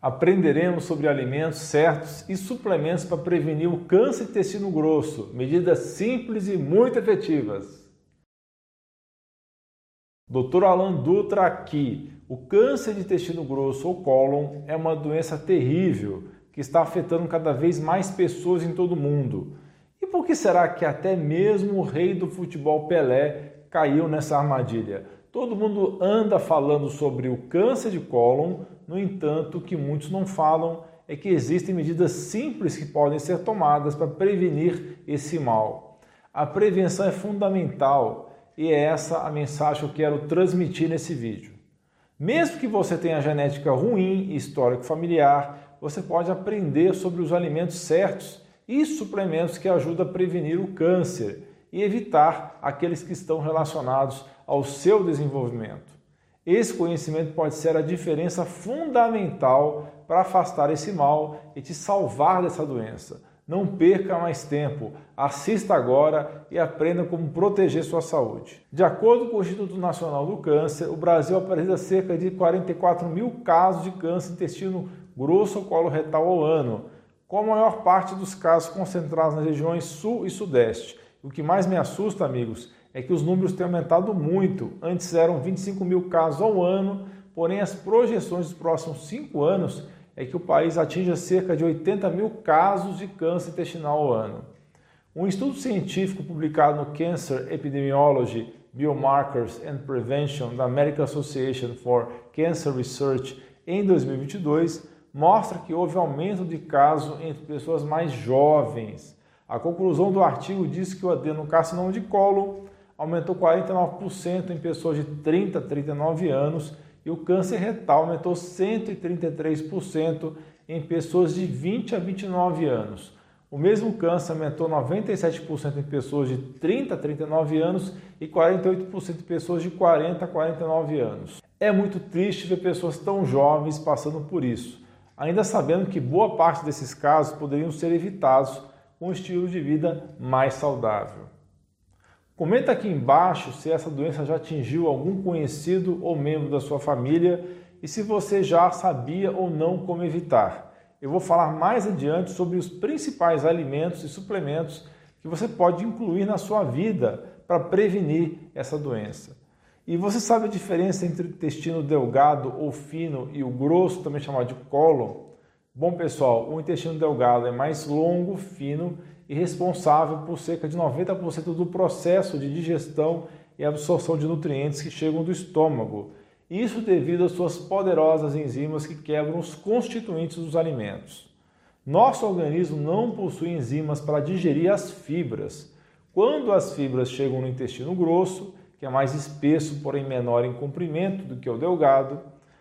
Aprenderemos sobre alimentos certos e suplementos para prevenir o câncer de intestino grosso, medidas simples e muito efetivas. Dr. Alan Dutra aqui. O câncer de intestino grosso ou cólon é uma doença terrível que está afetando cada vez mais pessoas em todo o mundo. E por que será que até mesmo o rei do futebol Pelé caiu nessa armadilha? Todo mundo anda falando sobre o câncer de cólon, no entanto, o que muitos não falam é que existem medidas simples que podem ser tomadas para prevenir esse mal. A prevenção é fundamental e é essa a mensagem que eu quero transmitir nesse vídeo. Mesmo que você tenha genética ruim e histórico familiar, você pode aprender sobre os alimentos certos e suplementos que ajudam a prevenir o câncer e evitar aqueles que estão relacionados ao seu desenvolvimento. Esse conhecimento pode ser a diferença fundamental para afastar esse mal e te salvar dessa doença. Não perca mais tempo, assista agora e aprenda como proteger sua saúde. De acordo com o Instituto Nacional do Câncer, o Brasil apresenta cerca de 44 mil casos de câncer intestino grosso ou colo retal ao ano, com a maior parte dos casos concentrados nas regiões sul e sudeste. O que mais me assusta, amigos, é que os números têm aumentado muito. Antes eram 25 mil casos ao ano, porém as projeções dos próximos cinco anos é que o país atinja cerca de 80 mil casos de câncer intestinal ao ano. Um estudo científico publicado no Cancer Epidemiology, Biomarkers and Prevention da American Association for Cancer Research em 2022 mostra que houve aumento de casos entre pessoas mais jovens. A conclusão do artigo diz que o adenocarcinoma de colo aumentou 49% em pessoas de 30 a 39 anos e o câncer retal aumentou 133% em pessoas de 20 a 29 anos. O mesmo câncer aumentou 97% em pessoas de 30 a 39 anos e 48% em pessoas de 40 a 49 anos. É muito triste ver pessoas tão jovens passando por isso, ainda sabendo que boa parte desses casos poderiam ser evitados um estilo de vida mais saudável. Comenta aqui embaixo se essa doença já atingiu algum conhecido ou membro da sua família e se você já sabia ou não como evitar. Eu vou falar mais adiante sobre os principais alimentos e suplementos que você pode incluir na sua vida para prevenir essa doença. E você sabe a diferença entre o intestino delgado ou fino e o grosso, também chamado de cólon? Bom, pessoal, o intestino delgado é mais longo, fino e responsável por cerca de 90% do processo de digestão e absorção de nutrientes que chegam do estômago. Isso devido às suas poderosas enzimas que quebram os constituintes dos alimentos. Nosso organismo não possui enzimas para digerir as fibras. Quando as fibras chegam no intestino grosso, que é mais espesso, porém menor em comprimento do que o delgado,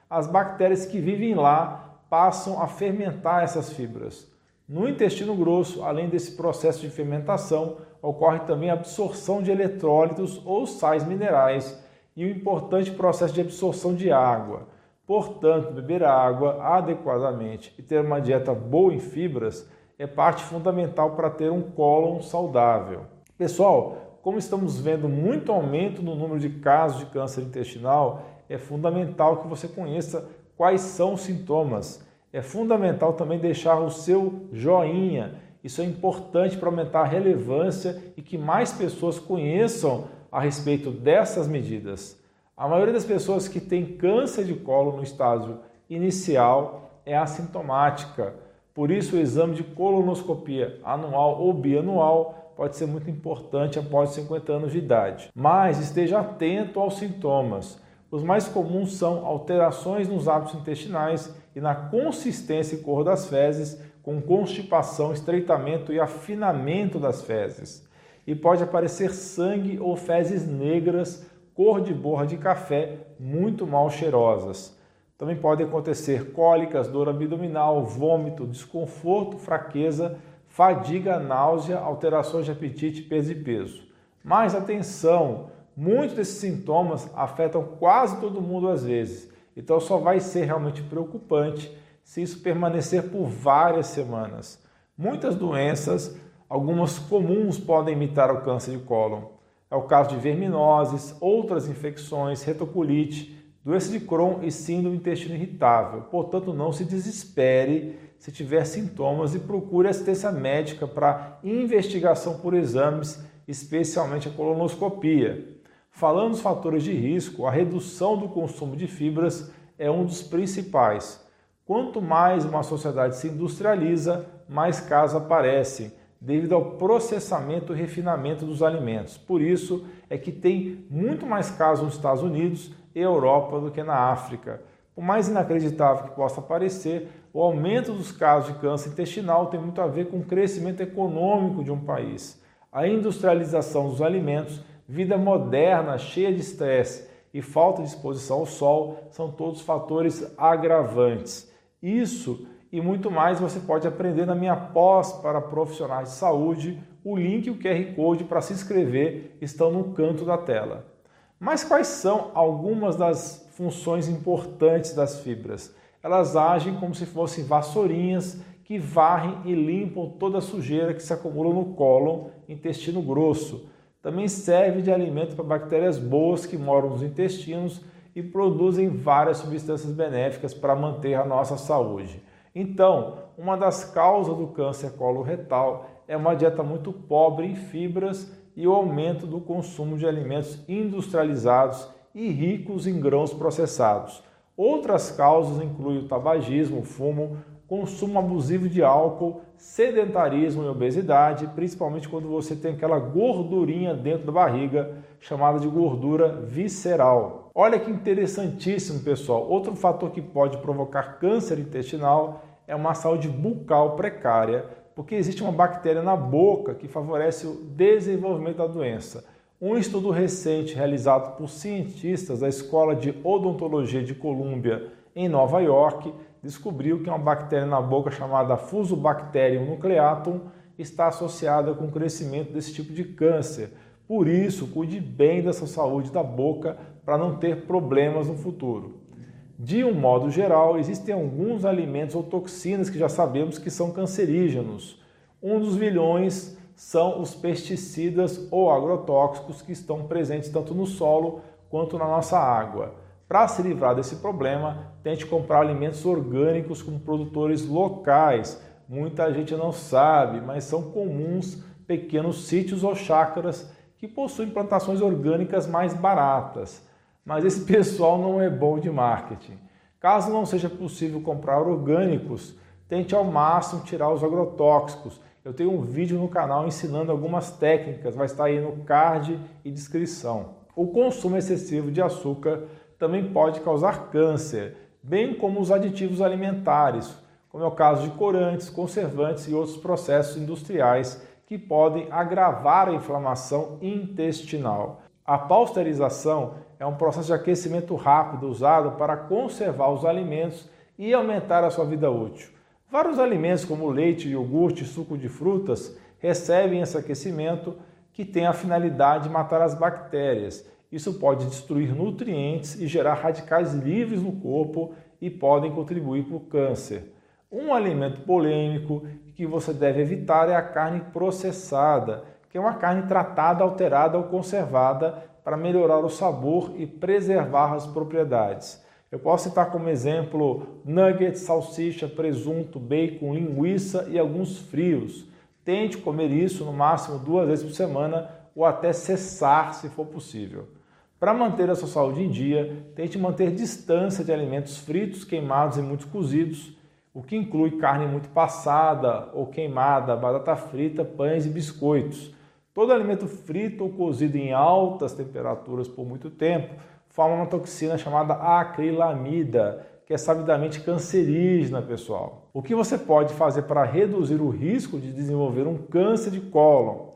as bactérias que vivem lá passam a fermentar essas fibras. No intestino grosso, além desse processo de fermentação, ocorre também a absorção de eletrólitos ou sais minerais e o importante processo de absorção de água. Portanto, beber água adequadamente e ter uma dieta boa em fibras é parte fundamental para ter um cólon saudável. Pessoal, como estamos vendo muito aumento no número de casos de câncer intestinal, é fundamental que você conheça quais são os sintomas é fundamental também deixar o seu joinha. Isso é importante para aumentar a relevância e que mais pessoas conheçam a respeito dessas medidas. A maioria das pessoas que tem câncer de colo no estágio inicial é assintomática. Por isso, o exame de colonoscopia anual ou bianual pode ser muito importante após 50 anos de idade. Mas esteja atento aos sintomas. Os mais comuns são alterações nos hábitos intestinais e na consistência e cor das fezes, com constipação, estreitamento e afinamento das fezes. E pode aparecer sangue ou fezes negras, cor de borra de café, muito mal cheirosas. Também pode acontecer cólicas, dor abdominal, vômito, desconforto, fraqueza, fadiga, náusea, alterações de apetite, peso e peso. Mas atenção, Muitos desses sintomas afetam quase todo mundo às vezes, então só vai ser realmente preocupante se isso permanecer por várias semanas. Muitas doenças, algumas comuns, podem imitar o câncer de cólon. É o caso de verminoses, outras infecções, retocolite, doença de Crohn e síndrome do intestino irritável. Portanto, não se desespere se tiver sintomas e procure assistência médica para investigação por exames, especialmente a colonoscopia. Falando dos fatores de risco, a redução do consumo de fibras é um dos principais. Quanto mais uma sociedade se industrializa, mais casos aparecem, devido ao processamento e refinamento dos alimentos. Por isso é que tem muito mais casos nos Estados Unidos e Europa do que na África. Por mais inacreditável que possa parecer, o aumento dos casos de câncer intestinal tem muito a ver com o crescimento econômico de um país. A industrialização dos alimentos, vida moderna cheia de estresse e falta de exposição ao sol são todos fatores agravantes. Isso e muito mais você pode aprender na minha pós para profissionais de saúde. O link e o QR Code para se inscrever estão no canto da tela. Mas quais são algumas das funções importantes das fibras? Elas agem como se fossem vassourinhas que varrem e limpam toda a sujeira que se acumula no cólon, intestino grosso. Também serve de alimento para bactérias boas que moram nos intestinos e produzem várias substâncias benéficas para manter a nossa saúde. Então, uma das causas do câncer coloretal é uma dieta muito pobre em fibras e o aumento do consumo de alimentos industrializados e ricos em grãos processados. Outras causas incluem o tabagismo, o fumo, consumo abusivo de álcool, sedentarismo e obesidade, principalmente quando você tem aquela gordurinha dentro da barriga, chamada de gordura visceral. Olha que interessantíssimo, pessoal. Outro fator que pode provocar câncer intestinal é uma saúde bucal precária, porque existe uma bactéria na boca que favorece o desenvolvimento da doença. Um estudo recente realizado por cientistas da Escola de Odontologia de Colômbia em Nova York descobriu que uma bactéria na boca chamada Fusobacterium nucleatum está associada com o crescimento desse tipo de câncer. Por isso, cuide bem da sua saúde da boca para não ter problemas no futuro. De um modo geral, existem alguns alimentos ou toxinas que já sabemos que são cancerígenos. Um dos vilões são os pesticidas ou agrotóxicos que estão presentes tanto no solo quanto na nossa água. Para se livrar desse problema, tente comprar alimentos orgânicos com produtores locais. Muita gente não sabe, mas são comuns pequenos sítios ou chácaras que possuem plantações orgânicas mais baratas mas esse pessoal não é bom de marketing. Caso não seja possível comprar orgânicos, tente ao máximo tirar os agrotóxicos. Eu tenho um vídeo no canal ensinando algumas técnicas, vai estar aí no card e descrição. O consumo excessivo de açúcar também pode causar câncer, bem como os aditivos alimentares, como é o caso de corantes, conservantes e outros processos industriais que podem agravar a inflamação intestinal. A pasteurização é um processo de aquecimento rápido usado para conservar os alimentos e aumentar a sua vida útil. Vários alimentos, como leite, iogurte e suco de frutas, recebem esse aquecimento que tem a finalidade de matar as bactérias. Isso pode destruir nutrientes e gerar radicais livres no corpo e podem contribuir para o câncer. Um alimento polêmico que você deve evitar é a carne processada, que é uma carne tratada, alterada ou conservada para melhorar o sabor e preservar as propriedades. Eu posso citar como exemplo nuggets, salsicha, presunto, bacon, linguiça e alguns frios. Tente comer isso no máximo duas vezes por semana ou até cessar se for possível. Para manter a sua saúde em dia, tente manter distância de alimentos fritos, queimados e muito cozidos, o que inclui carne muito passada ou queimada, batata frita, pães e biscoitos. Todo alimento frito ou cozido em altas temperaturas por muito tempo forma uma toxina chamada acrilamida, que é sabidamente cancerígena, pessoal. O que você pode fazer para reduzir o risco de desenvolver um câncer de cólon?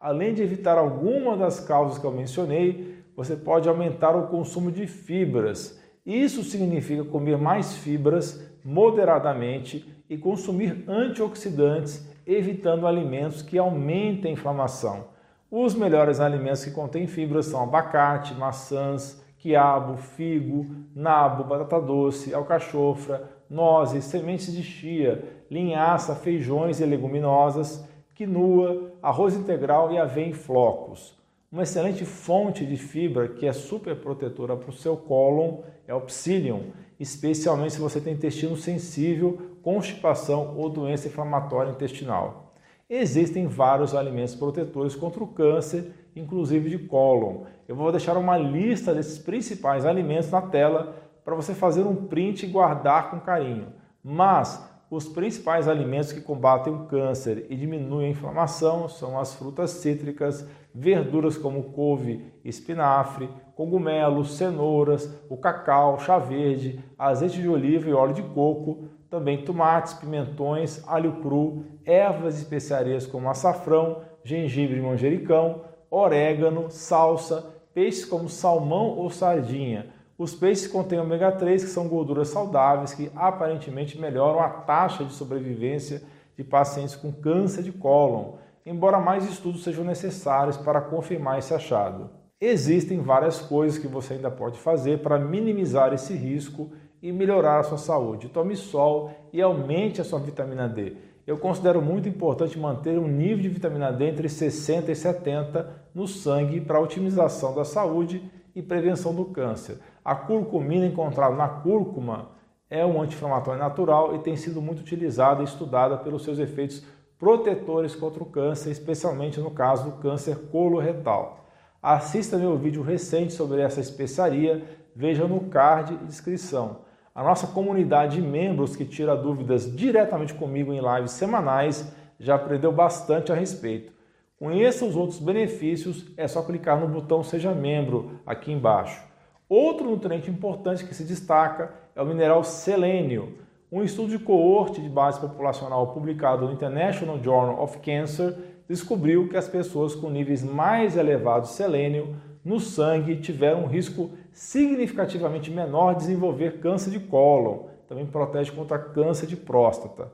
Além de evitar alguma das causas que eu mencionei, você pode aumentar o consumo de fibras. Isso significa comer mais fibras moderadamente e consumir antioxidantes evitando alimentos que aumentem a inflamação. Os melhores alimentos que contêm fibras são abacate, maçãs, quiabo, figo, nabo, batata doce, alcachofra, nozes, sementes de chia, linhaça, feijões e leguminosas, quinua, arroz integral e aveia em flocos. Uma excelente fonte de fibra que é super protetora para o seu cólon é o psyllium, especialmente se você tem intestino sensível, constipação ou doença inflamatória intestinal. Existem vários alimentos protetores contra o câncer, inclusive de cólon. Eu vou deixar uma lista desses principais alimentos na tela para você fazer um print e guardar com carinho. Mas os principais alimentos que combatem o câncer e diminuem a inflamação são as frutas cítricas, verduras como couve, espinafre, cogumelos, cenouras, o cacau, chá verde, azeite de oliva e óleo de coco, também tomates, pimentões, alho cru, ervas e especiarias como açafrão, gengibre e manjericão, orégano, salsa, peixes como salmão ou sardinha. Os peixes contêm ômega 3, que são gorduras saudáveis que aparentemente melhoram a taxa de sobrevivência de pacientes com câncer de cólon embora mais estudos sejam necessários para confirmar esse achado. Existem várias coisas que você ainda pode fazer para minimizar esse risco e melhorar a sua saúde. Tome sol e aumente a sua vitamina D. Eu considero muito importante manter um nível de vitamina D entre 60 e 70 no sangue para a otimização da saúde e prevenção do câncer. A curcumina encontrada na cúrcuma é um anti-inflamatório natural e tem sido muito utilizada e estudada pelos seus efeitos protetores contra o câncer, especialmente no caso do câncer coloretal. Assista meu vídeo recente sobre essa especiaria, veja no card e descrição. A nossa comunidade de membros que tira dúvidas diretamente comigo em lives semanais já aprendeu bastante a respeito. Conheça os outros benefícios, é só clicar no botão Seja Membro aqui embaixo. Outro nutriente importante que se destaca é o mineral selênio um estudo de coorte de base populacional publicado no International Journal of Cancer descobriu que as pessoas com níveis mais elevados de selênio no sangue tiveram um risco significativamente menor de desenvolver câncer de cólon. Também protege contra câncer de próstata.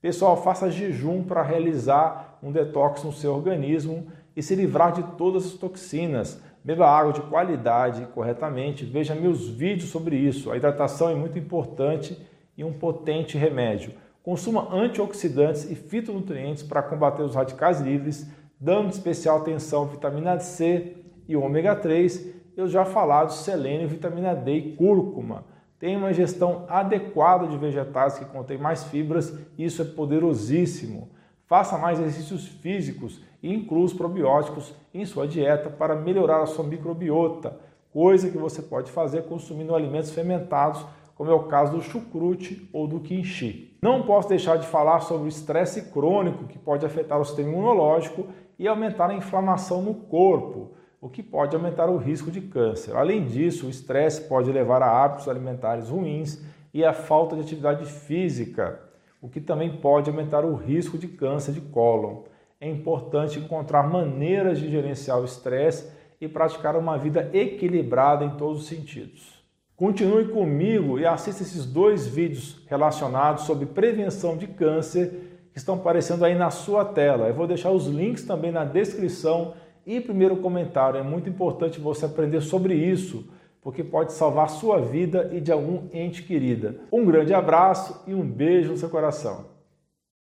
Pessoal, faça jejum para realizar um detox no seu organismo e se livrar de todas as toxinas. Beba água de qualidade corretamente. Veja meus vídeos sobre isso. A hidratação é muito importante e um potente remédio. Consuma antioxidantes e fitonutrientes para combater os radicais livres, dando especial atenção à vitamina C e ômega 3, eu já falado selênio, vitamina D e cúrcuma. Tem uma ingestão adequada de vegetais que contém mais fibras, isso é poderosíssimo. Faça mais exercícios físicos e inclua os probióticos em sua dieta para melhorar a sua microbiota, coisa que você pode fazer consumindo alimentos fermentados como é o caso do chucrute ou do quinchi. Não posso deixar de falar sobre o estresse crônico que pode afetar o sistema imunológico e aumentar a inflamação no corpo, o que pode aumentar o risco de câncer. Além disso, o estresse pode levar a hábitos alimentares ruins e a falta de atividade física, o que também pode aumentar o risco de câncer de cólon. É importante encontrar maneiras de gerenciar o estresse e praticar uma vida equilibrada em todos os sentidos. Continue comigo e assista esses dois vídeos relacionados sobre prevenção de câncer que estão aparecendo aí na sua tela. Eu vou deixar os links também na descrição e primeiro comentário. É muito importante você aprender sobre isso, porque pode salvar sua vida e de algum ente querida. Um grande abraço e um beijo no seu coração.